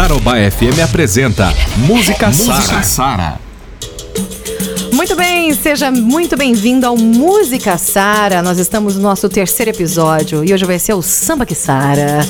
Tarobá FM apresenta Música Sara. Sara. Muito bem, seja muito bem-vindo ao Música Sara. Nós estamos no nosso terceiro episódio e hoje vai ser o Samba que Sara.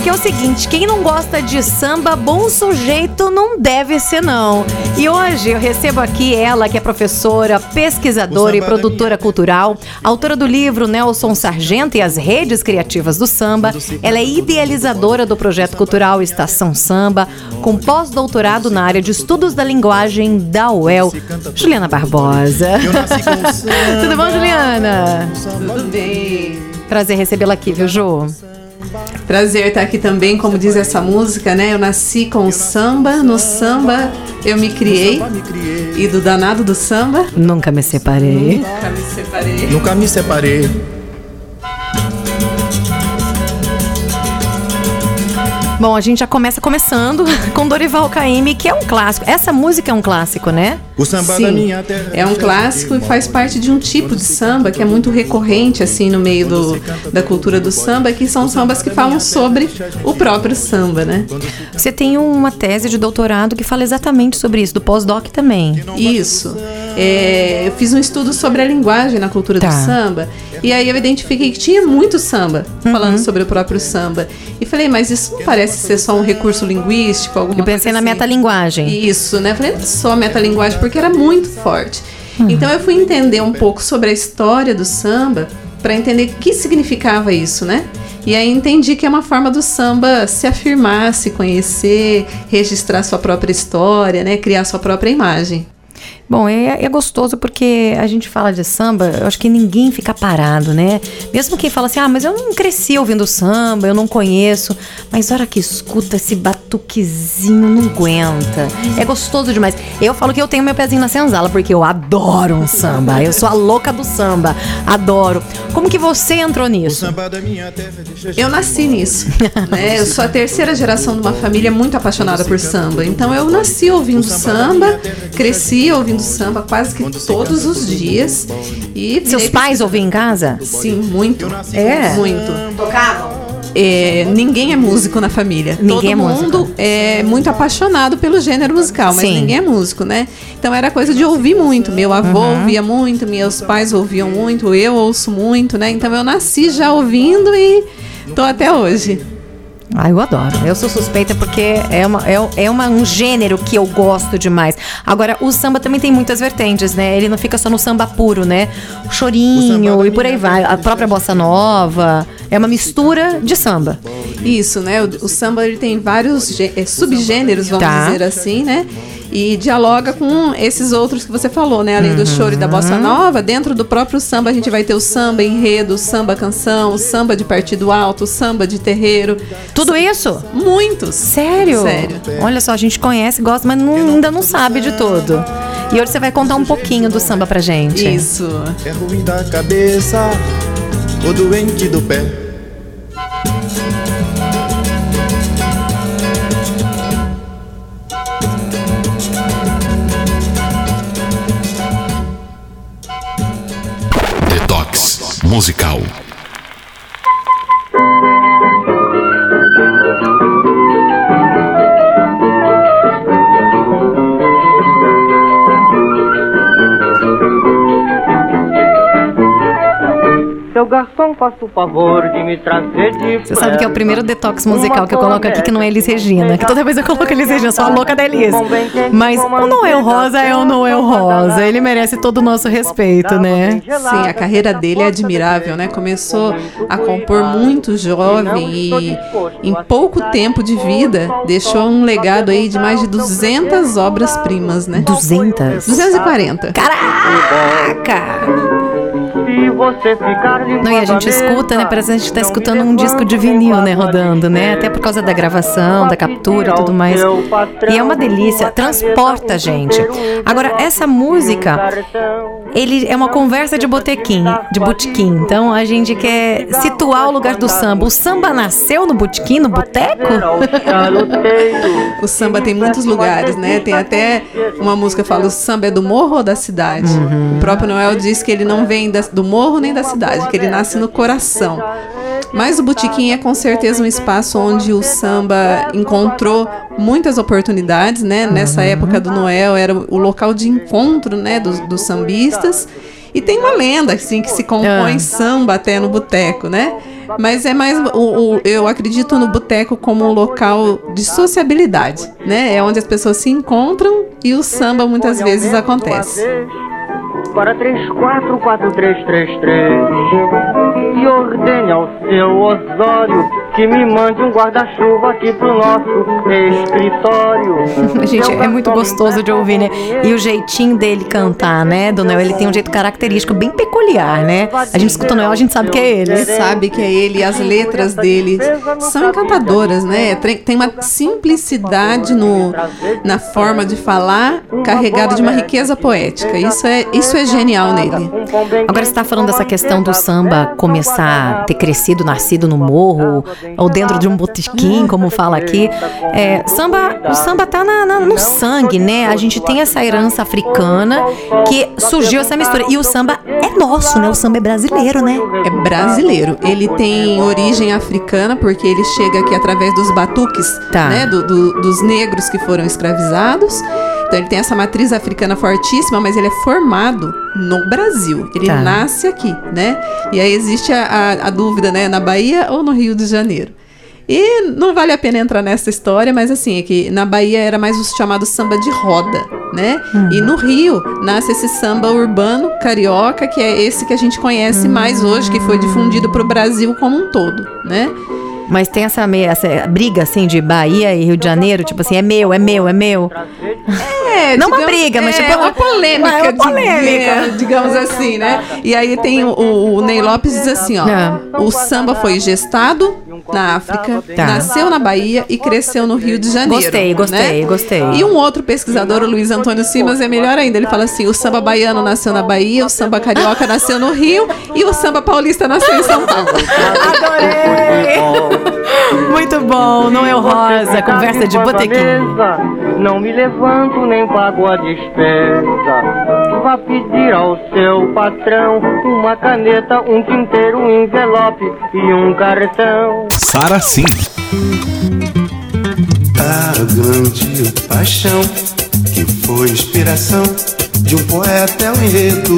Porque é o seguinte, quem não gosta de samba, bom sujeito não deve ser não. E hoje eu recebo aqui ela, que é professora, pesquisadora e produtora cultural, autora do livro Nelson Sargento e as redes criativas do samba. Ela é idealizadora do projeto cultural Estação Samba, com pós-doutorado na área de estudos da linguagem da UEL. Juliana Barbosa. Tudo bom, Juliana? Tudo bem. Prazer recebê-la aqui, viu, Ju? Prazer estar aqui também, como diz essa música, né? Eu nasci com o samba, no samba eu me criei. E do danado do samba. Nunca me separei. Nunca me separei. Nunca me separei. Bom, a gente já começa começando com Dorival Caymmi, que é um clássico. Essa música é um clássico, né? O samba Sim, da minha terra. é um clássico e faz parte de um tipo de samba que é muito recorrente assim no meio do, da cultura do samba, que são sambas que falam sobre o próprio samba, né? Você tem uma tese de doutorado que fala exatamente sobre isso, do pós-doc também. Isso. É, eu fiz um estudo sobre a linguagem na cultura Tá. do samba. E aí eu identifiquei que tinha muito samba Uhum. falando sobre o próprio samba. E falei, mas isso não parece ser só um recurso linguístico, alguma Eu pensei coisa na assim. metalinguagem. Isso, né? Falei, não é só metalinguagem, porque era muito forte. Uhum. Então eu fui entender um pouco sobre a história do samba para entender o que significava isso, né? E aí entendi que é uma forma do samba se afirmar, se conhecer, registrar sua própria história, né? Criar sua própria imagem. Bom, é, é gostoso porque a gente fala de samba, eu acho que ninguém fica parado, né? Mesmo quem fala assim, ah, mas eu não cresci ouvindo samba, eu não conheço. Mas a hora que escuta esse batuquezinho, não aguenta. É gostoso demais. Eu falo que eu tenho meu pezinho na senzala, porque eu adoro um samba. Eu sou a louca do samba. Adoro. Como que você entrou O nisso? samba da minha terra deixa Eu nasci nisso, né? Eu sou a terceira geração de uma família muito apaixonada por samba. Então eu nasci ouvindo samba, cresci ouvindo samba quase que todos os dias. E Seus pais ouviam em casa? Sim, muito. É? Muito. É, ninguém é músico na família. Ninguém é Todo músico. mundo é muito apaixonado pelo gênero musical, mas Sim. ninguém é músico, né? Então era coisa de ouvir muito. Meu avô Uhum. ouvia muito, meus pais ouviam muito, eu ouço muito, né? Então eu nasci já ouvindo e tô até hoje. Ah, eu adoro. Eu sou suspeita porque é, uma, é, é uma, um gênero que eu gosto demais. Agora, o samba também tem muitas vertentes, né? Ele não fica só no samba puro, né? O chorinho e por aí vai. A própria bossa nova. É uma mistura de samba. Isso, né? O, o samba ele tem vários eh, subgêneros, vamos Tá. dizer assim, né? E dialoga com esses outros que você falou, né? Além do choro e da bossa Uhum. nova, dentro do próprio samba a gente vai ter o samba enredo, o samba canção, o samba de partido alto, o samba de terreiro. Tudo isso? Muitos. Sério? Sério. Olha só, a gente conhece, gosta, mas não- ainda não sabe de tudo. E hoje você vai contar um pouquinho do samba pra gente. Isso. É ruim da cabeça, o doente do pé. Musical. Garçom, faça o favor de me trazer de Você sabe que é o primeiro detox musical que eu coloco aqui que não é Elis Regina. Que toda vez eu coloco Elis Regina, sou a louca da Elis. Mas o Noel Rosa é o Noel Rosa. Ele merece todo o nosso respeito, né? Sim, a carreira dele é admirável, né? Começou a compor muito jovem e em pouco tempo de vida deixou um legado aí de mais de 200 obras-primas, né? 200? 240. Caraca! Não, e a gente escuta, né? Parece que a gente tá escutando um disco de vinil, né? Rodando, né? Até por causa da gravação, da captura e tudo mais. E é uma delícia, transporta a gente. Agora, essa música, ele é uma conversa de botequim, de botequim. Então a gente quer situar o lugar do samba. O samba nasceu no botequim, no boteco? O samba tem muitos lugares, né? Tem até uma música que fala: o samba é do morro ou da cidade? Uhum. O próprio Noel diz que ele não vem da- do morro nem da cidade, que ele nasce no coração. Mas o Botequim é com certeza um espaço onde o samba encontrou muitas oportunidades, né? Nessa época do Noel era o local de encontro, né, dos, dos sambistas. E tem uma lenda, assim, que se compõe Ah. samba até no boteco, né? Mas é mais, o, o- eu acredito no boteco como um local de sociabilidade, né? É onde as pessoas se encontram e o samba muitas vezes acontece. Para 344333 E ordene ao seu Osório Que me mande um guarda-chuva aqui pro nosso escritório Gente, é muito gostoso de ouvir, né? E o jeitinho dele cantar, né, do Noel? Ele tem um jeito característico bem peculiar, né? A gente escuta o Noel, a gente sabe que é ele. Sabe que é ele, as letras dele são encantadoras, né? Tem uma simplicidade no, na forma de falar, carregada de uma riqueza poética. Isso é, isso é genial nele. Agora você está falando dessa questão do samba começar a ter crescido, nascido no morro, ou dentro de um botequim, como fala aqui. É, samba, o samba tá na- na- no sangue, né? A gente tem essa herança africana que surgiu essa mistura. E o samba é nosso, né? O samba é brasileiro, né? É brasileiro. Ele tem origem africana, porque ele chega aqui através dos batuques, Tá. né? do- do- dos negros que foram escravizados. Então ele tem essa matriz africana fortíssima, mas ele é formado no Brasil. Ele Tá. nasce aqui, né? E aí existe a, a- a dúvida, né? Na Bahia ou no Rio de Janeiro. E não vale a pena entrar nessa história, mas assim, é que na Bahia era mais o chamado samba de roda, né? E no Rio nasce esse samba urbano carioca, que é esse que a gente conhece mais hoje, que foi difundido para o Brasil como um todo, né? Mas tem essa, meia, essa briga, assim, de Bahia e Rio de Janeiro, tipo assim, é meu, é meu, é meu. É, Não uma briga, mas é tipo uma polêmica, É uma polêmica. dig- digamos assim, né? E aí tem o, o Ney Lopes diz assim, ó, o samba foi gestado na África, Tá. nasceu na Bahia e cresceu no Rio de Janeiro. Gostei, gostei, né? gostei. E um outro pesquisador, o Luiz Antônio Simas, é melhor ainda. Ele fala assim: o samba baiano nasceu na Bahia, o samba carioca nasceu no Rio e o samba paulista nasceu em São Paulo. Muito bom, Noel Rosa, conversa de botequim. Não me levanto nem pago a despesa Vá pedir ao seu patrão Uma caneta, um tinteiro, um envelope e um cartão Sara Sim. A grande paixão que foi inspiração de um poeta é um enredo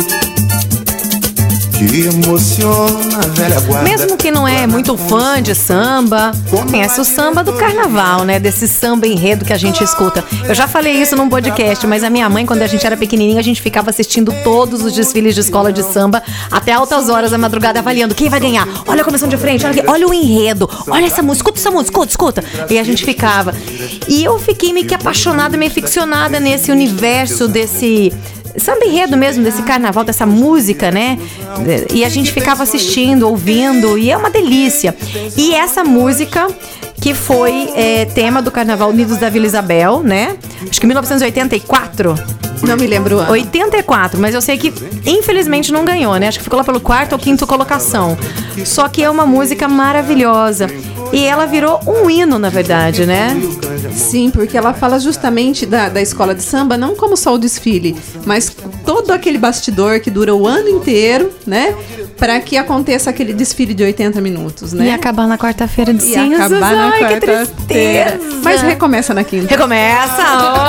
que emociona a velha guarda. Mesmo que não é muito fã de samba, conhece o samba do carnaval, né? Desse samba enredo que a gente escuta. Eu já falei isso num podcast, mas a minha mãe, quando a gente era pequenininha, a gente ficava assistindo todos os desfiles de escola de samba até altas horas da madrugada avaliando quem vai ganhar. Olha a comissão de frente, olha, olha o enredo, olha essa música, escuta essa música, escuta, escuta. E a gente ficava. E eu fiquei meio que apaixonada, meio ficcionada nesse universo desse samba enredo mesmo desse carnaval, dessa música, né? E a gente ficava assistindo, ouvindo, e é uma delícia. E essa música que foi é, tema do Carnaval Unidos da Vila Isabel, né? Acho que 1984. Não me lembro o ano. 84, mas eu sei que infelizmente não ganhou, né? Acho que ficou lá pelo quarto ou quinto colocação. Só que é uma música maravilhosa. E ela virou um hino, na verdade, né? Sim, porque ela fala justamente da, da escola de samba, não como só o desfile, mas todo aquele bastidor que dura o ano inteiro, né? Para que aconteça aquele desfile de 80 minutos, né? E acabar na quarta-feira de E cinzas. acabar na Ai, que quarta-feira. tristeza. Mas recomeça na quinta. Recomeça,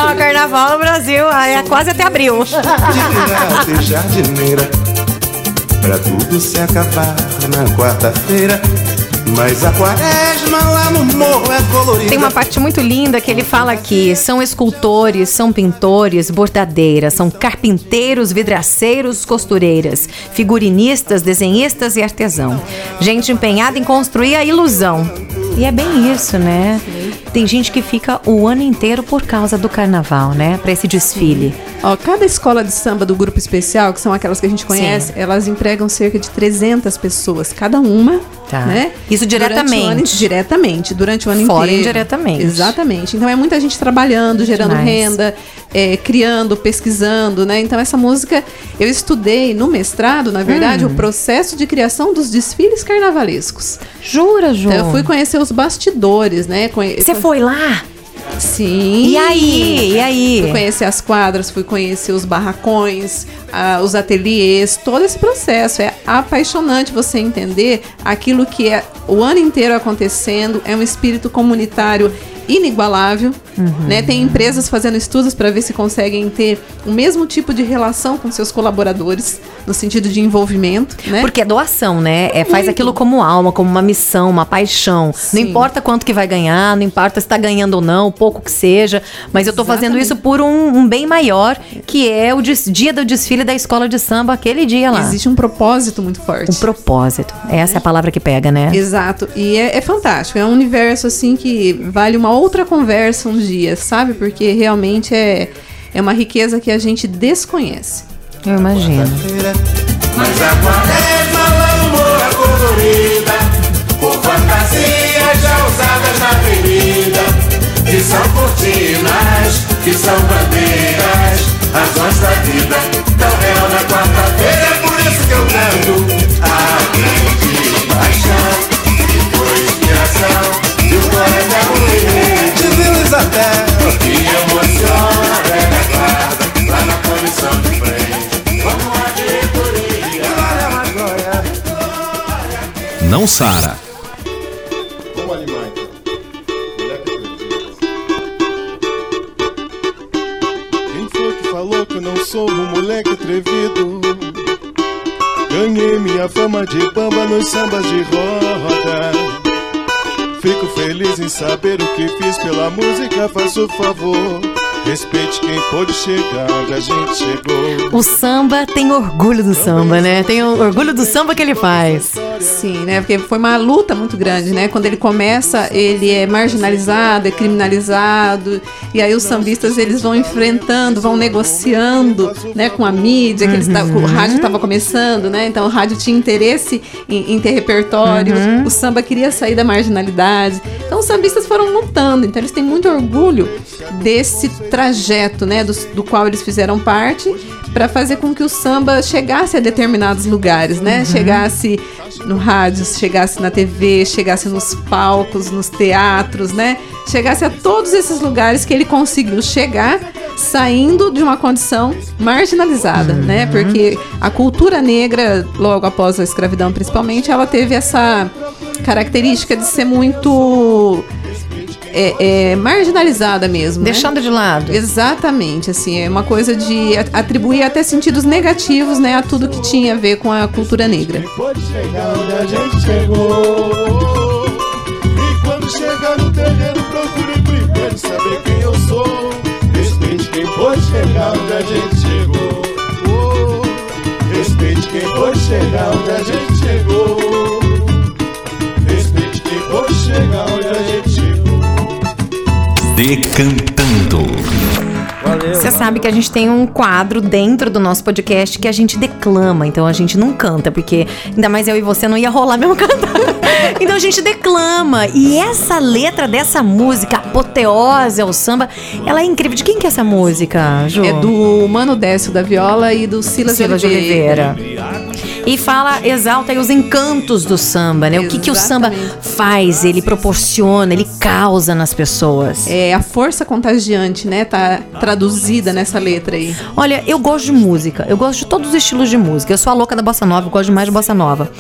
ó, carnaval no Brasil, ai, é quase até abril. de jardineira Pra tudo se acabar na quarta-feira Mas a quaresma lá no morro é colorida Tem uma parte muito linda que ele fala aqui: são escultores, são pintores, bordadeiras, são carpinteiros, vidraceiros, costureiras, figurinistas, desenhistas e artesão. Gente empenhada em construir a ilusão. E é bem isso, né? Tem gente que fica o ano inteiro por causa do carnaval, né? Pra esse desfile. Ó, cada escola de samba do grupo especial, que são aquelas que a gente conhece, elas empregam cerca de 300 pessoas, cada uma, Tá. né? Isso Durante o ano- diretamente. diretamente, durante o ano Fora inteiro. indiretamente. Exatamente. Então é muita gente trabalhando, gerando Demais. renda, é, criando, pesquisando, né? Então essa música eu estudei no mestrado, na verdade, Hum. o processo de criação dos desfiles carnavalescos. Jura, Ju? Então eu fui conhecer os bastidores, né? Conhe- Você foi lá? Sim. E aí? E aí? Fui conhecer as quadras, fui conhecer os barracões, ah, os ateliês, todo esse processo. É apaixonante você entender aquilo que é o ano inteiro acontecendo, é um espírito comunitário inigualável, Uhum. né? Tem empresas fazendo estudos para ver se conseguem ter o mesmo tipo de relação com seus colaboradores, no sentido de envolvimento, né? Porque é doação, né? É, faz aquilo como alma, como uma missão, uma paixão. Sim. Não importa quanto que vai ganhar, não importa se tá ganhando ou não, pouco que seja. Mas eu tô fazendo isso por um, um bem maior, que é o dia do desfile da escola de samba, aquele dia lá. Existe um propósito muito forte. Um propósito. Essa é a palavra que pega, né? Exato. E é, é fantástico. É um universo assim que vale uma outra conversa um dia, sabe? Porque realmente é, é uma riqueza que a gente desconhece. Eu imagino. Mas a quaresma morro é colorida Com fantasias já usadas na avenida Que são cortinas, que são bandeiras Razões da vida tão real na quarta-feira É por isso que eu canto A grande paixão Isabel Que emociona a velha guarda Lá na comissão de frente Como a diretoria Não Sara. Vamos animar então. Moleque atrevido. Quem foi que falou que eu não sou um moleque atrevido? Ganhei minha fama de bamba nos sambas de roda. Fico feliz em saber o que fiz pela música, faço favor. Respeite quem pôde chegar a gente chegou. O samba tem orgulho do samba, né? Tem o orgulho do samba que ele faz. Sim, né? Porque foi uma luta muito grande, né? Quando ele começa, ele é marginalizado, é criminalizado, e aí os sambistas eles vão enfrentando, vão negociando, né, com a mídia, que eles tá- o rádio estava começando, né? Então o rádio tinha interesse em, em ter repertório, o samba queria sair da marginalidade. Então os sambistas foram lutando, então eles têm muito orgulho desse trajeto, né, do, do qual eles fizeram parte para fazer com que o samba chegasse a determinados lugares, né? Chegasse no rádio, chegasse na TV, chegasse nos palcos, nos teatros, né? Chegasse a todos esses lugares que ele conseguiu chegar saindo de uma condição marginalizada, né? Porque a cultura negra, logo após a escravidão principalmente, ela teve essa característica de ser muito é, é, marginalizada mesmo. né? Deixando de lado. Exatamente, assim, é uma coisa de a- atribuir até sentidos negativos, né, a tudo que tinha a ver com a cultura negra. pode chegar onde a gente chegou. E quando chegar no terreno, procure primeiro saber quem eu sou. Respeite quem pode chegar onde a gente chegou. Oh, Respeite quem pode chegar onde a gente chegou. Respeite quem pode chegar onde a gente chegou. Decantando. Você sabe que a gente tem um quadro dentro do nosso podcast que a gente declama, então a gente não canta, porque ainda mais eu e você não ia rolar mesmo cantar. Então a gente declama. E essa letra dessa música, apoteose ao samba, ela é incrível. De quem que é essa música, Ju? É do Mano Décio da Viola e do Silas, Silas de Oliveira. E fala, exalta aí os encantos do samba, né? O que, que o samba faz, ele proporciona, ele causa nas pessoas. É a força contagiante, né? Tá traduzida nessa letra aí. Olha, eu gosto de música, eu gosto de todos os estilos de música. Eu sou a louca da bossa nova, eu gosto demais de bossa nova.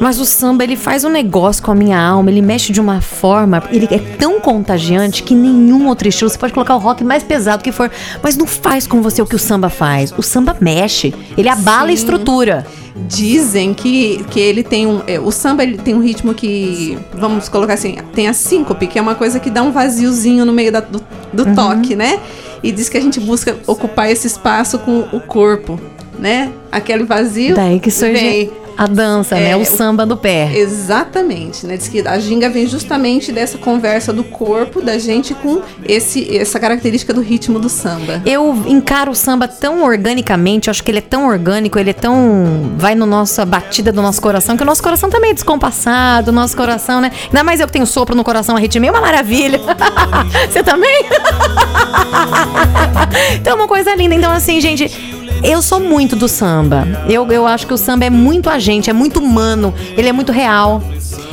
Mas o samba, ele faz um negócio com a minha alma, ele mexe de uma forma, ele é tão contagiante que nenhum outro estilo. Você pode colocar o rock mais pesado que for, mas não faz com você o que o samba faz. O samba mexe, ele abala a Sim. estrutura. Dizem que, que ele tem um. é, o samba ele tem um ritmo que. Vamos colocar assim, tem a síncope, que é uma coisa que dá um vaziozinho no meio da- do, do Uhum. toque, né? E diz que a gente busca ocupar esse espaço com o corpo, né? Aquele vazio. Daí que surge vem A dança, né? É, O o- samba do pé. Exatamente, né? Diz que a ginga vem justamente dessa conversa do corpo da gente com esse, essa característica do ritmo do samba. Eu encaro o samba tão organicamente, eu acho que ele é tão orgânico, ele é tão. vai no nossa batida do nosso coração, que o nosso coração também é descompassado, o nosso coração, né? Ainda mais eu que tenho sopro no coração, arritmia é uma maravilha. Você também? então é uma coisa linda. Então, assim, gente. Eu sou muito do samba. Eu, eu acho que o samba é muito a gente, é muito humano, ele é muito real.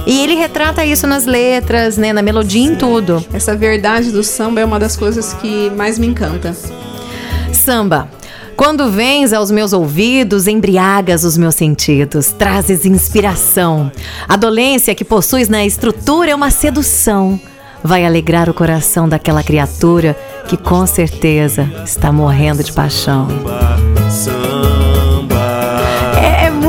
E ele retrata isso nas letras, né? Na melodia, em tudo. Essa verdade do samba é uma das coisas que mais me encanta. Samba. Quando vens aos meus ouvidos, embriagas os meus sentidos, trazes inspiração. A dolência que possuis na estrutura é uma sedução. Vai alegrar o coração daquela criatura que com certeza está morrendo de paixão.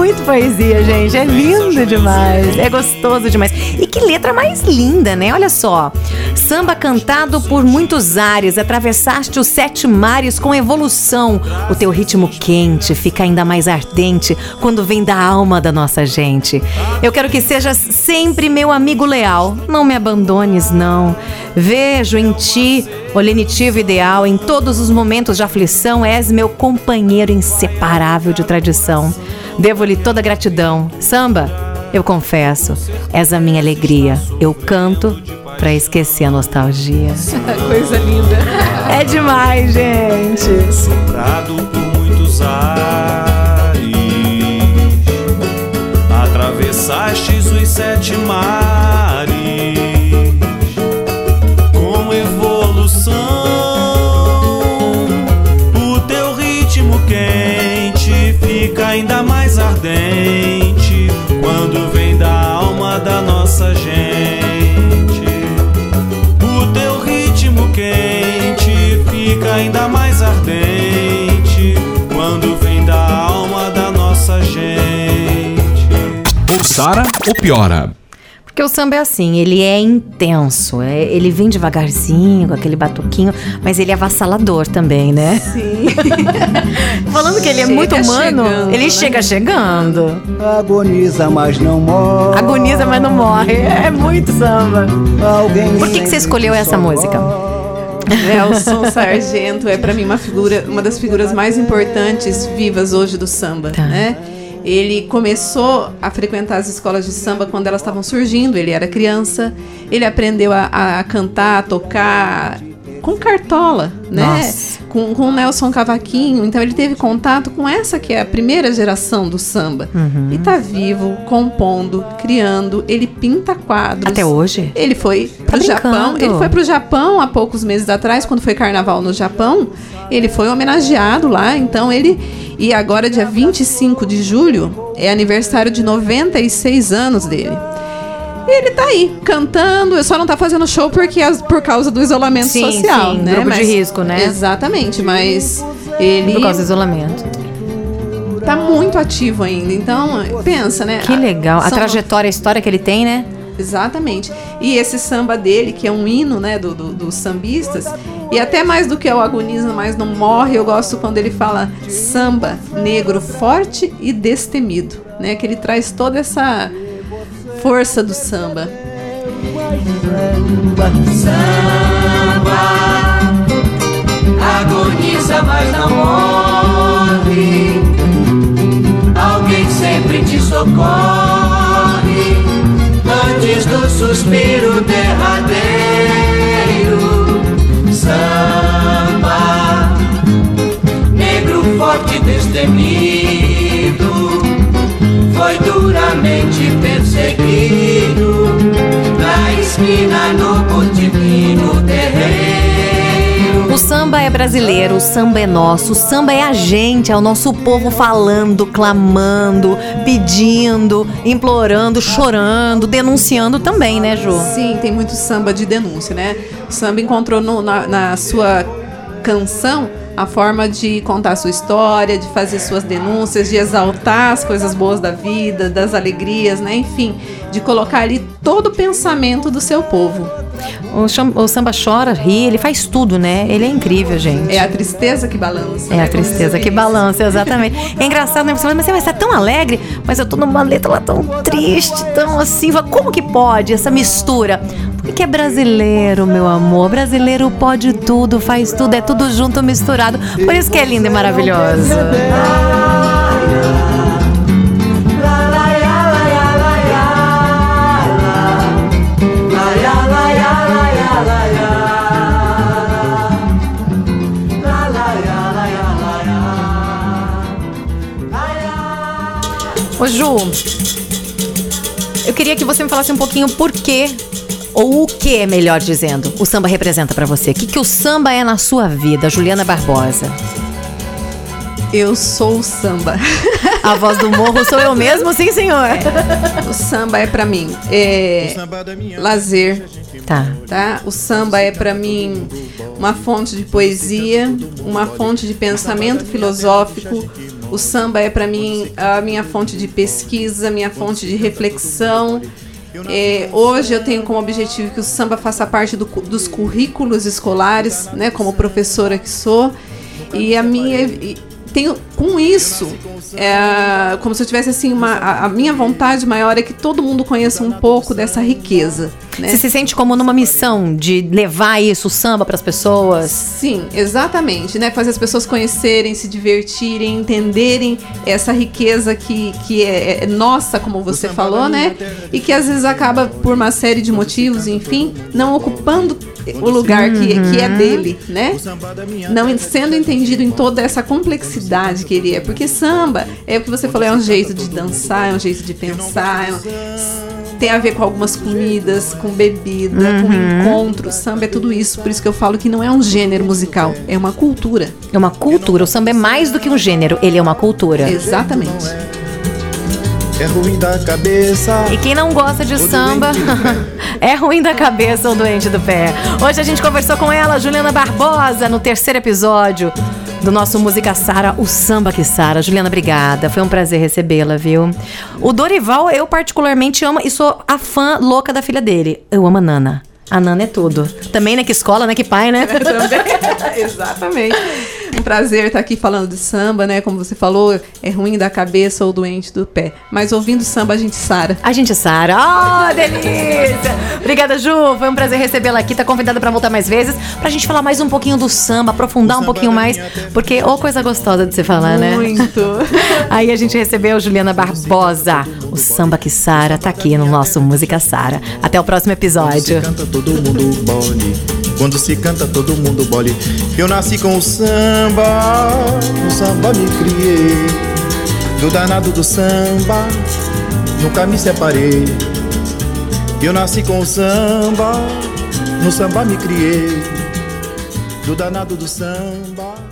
Muito poesia, gente. É lindo demais. É gostoso demais. E que letra mais linda, né? Olha só. Samba cantado por muitos ares, atravessaste os sete mares com evolução. O teu ritmo quente fica ainda mais ardente quando vem da alma da nossa gente. Eu quero que sejas sempre meu amigo leal. Não me abandones, não. Vejo em ti o lenitivo ideal. Em todos os momentos de aflição, és meu companheiro inseparável de tradição. Devo-lhe toda gratidão. Samba, eu confesso, és a minha alegria. Eu canto pra esquecer a nostalgia. Coisa linda. É demais, gente. soprado por muitos ares, atravessastes os sete mares fica ainda mais ardente quando vem da alma da nossa gente. O teu ritmo quente fica ainda mais ardente quando vem da alma da nossa gente. Ou Sara ou piora. Porque o samba é assim, ele é intenso, é- ele vem devagarzinho, com aquele batuquinho, mas ele é avassalador também, né? Sim. Falando que ele é Chega muito humano, chegando, ele né? chega chegando. Agoniza, mas não morre. Agoniza, mas não morre. É muito samba. Alguém Por que, que você escolheu essa música? Nelson Sargento é pra mim uma figura, uma das figuras mais importantes vivas hoje do samba, Tá. né? Ele começou a frequentar as escolas de samba quando elas estavam surgindo. Ele era criança. Ele aprendeu a, a cantar, a tocar com cartola, né? Nossa. Com, com o Nelson Cavaquinho. Então ele teve contato com essa que é a primeira geração do samba. Uhum. E tá vivo, compondo, criando. Ele pinta quadros. Até hoje? Ele foi pro brincando. Japão. Ele foi pro Japão há poucos meses atrás, quando foi carnaval no Japão. Ele foi homenageado lá. Então ele. E agora, dia 25 de julho, é aniversário de 96 anos dele. Ele tá aí, cantando, só não tá fazendo show porque as- por causa do isolamento Sim, social, sim, né? grupo de risco, né? Exatamente, mas ele Por causa do isolamento. tá muito ativo ainda. Então, pensa, né? Que legal. A São- trajetória, a história que ele tem, né? Exatamente. E esse samba dele, que é um hino, né, do, do- dos sambistas, e até mais do que o agoniza, mas não morre, eu gosto quando ele fala samba negro forte e destemido, né, que ele traz toda essa força do samba. agoniza, mas não morre. Alguém sempre te socorre antes do suspiro derradeiro. Samba, negro forte destemido, brasileiro, o samba é nosso, o samba é a gente, é o nosso povo falando, clamando, pedindo, implorando, chorando, denunciando também, né, Ju? Sim, tem muito samba de denúncia, né? O samba encontrou no- na, na sua canção a forma de contar sua história, de fazer suas denúncias, de exaltar as coisas boas da vida, das alegrias, né? Enfim, de colocar ali todo o pensamento do seu povo. O, o samba chora, ri, ele faz tudo, né? Ele é incrível, gente. É a tristeza que balança. É né? a tristeza que balança, exatamente. É engraçado, né? Você fala, mas você vai estar tão alegre, mas eu tô numa letra lá tão triste, tão assim. Como que pode essa mistura? Porque é brasileiro, meu amor. Brasileiro pode tudo, faz tudo, é tudo junto, misturado. Por isso que é lindo e maravilhoso. Ô Ju, eu queria que você me falasse um pouquinho por quê, ou o que, melhor dizendo, o samba representa pra você. O que, que o samba é na sua vida, Juliana Barbosa? Eu sou o samba. A voz do morro sou eu mesmo, sim, senhor. O samba é pra mim é lazer, Tá. tá? O samba é pra mim uma fonte de poesia, uma fonte de pensamento filosófico. O samba é pra mim a minha fonte de pesquisa, minha fonte de reflexão. É, hoje eu tenho como objetivo que o samba faça parte do dos currículos escolares, né? Como professora que sou. E a minha e tenho com isso é, como se eu tivesse assim uma a, a minha vontade maior é que todo mundo conheça um pouco dessa riqueza, né? Você se sente como numa missão de levar isso, o samba, pras pessoas? Sim, exatamente, né? Fazer as pessoas conhecerem, se divertirem, entenderem essa riqueza que, que é, é nossa, como você falou, né? E que às vezes acaba por uma série de motivos, enfim, não ocupando o lugar que, que é dele, né? Não sendo entendido em toda essa complexidade que ele é. Porque samba, é o que você falou, é um jeito de dançar, é um jeito de pensar, é um- tem a ver com algumas comidas, com bebida, com encontros. Samba é tudo isso. Por isso que eu falo que não é um gênero musical, é uma cultura. É uma cultura. O samba é mais do que um gênero, ele é uma cultura. Exatamente. É ruim da cabeça. E quem não gosta de samba é ruim da cabeça ou doente do pé. Hoje a gente conversou com ela, Juliana Barbosa, no terceiro episódio do nosso Música Sara, o samba que Sara. Juliana, obrigada. Foi um prazer recebê-la, viu? O Dorival, eu particularmente amo e sou a fã louca da filha dele. Eu amo a Nana. A Nana é tudo. Também, né? Que escola, né? Que pai, né? Exatamente. Um prazer estar aqui falando de samba, né? Como você falou, é ruim da cabeça ou doente do pé. Mas ouvindo samba a gente sara. A gente Sara. Oh, delícia! Obrigada, Ju. Foi um prazer recebê-la aqui. Tá convidada pra voltar mais vezes pra gente falar mais um pouquinho do samba, aprofundar um pouquinho mais, porque ô coisa gostosa de se falar, né? Muito. Aí a gente recebeu Juliana Barbosa. O samba que Sara tá aqui no nosso Música Sara. Até o próximo episódio. Quando se canta todo mundo bole. Eu nasci com o samba, no samba me criei. Do danado do samba, nunca me separei. Eu nasci com o samba, no samba me criei. Do danado do samba.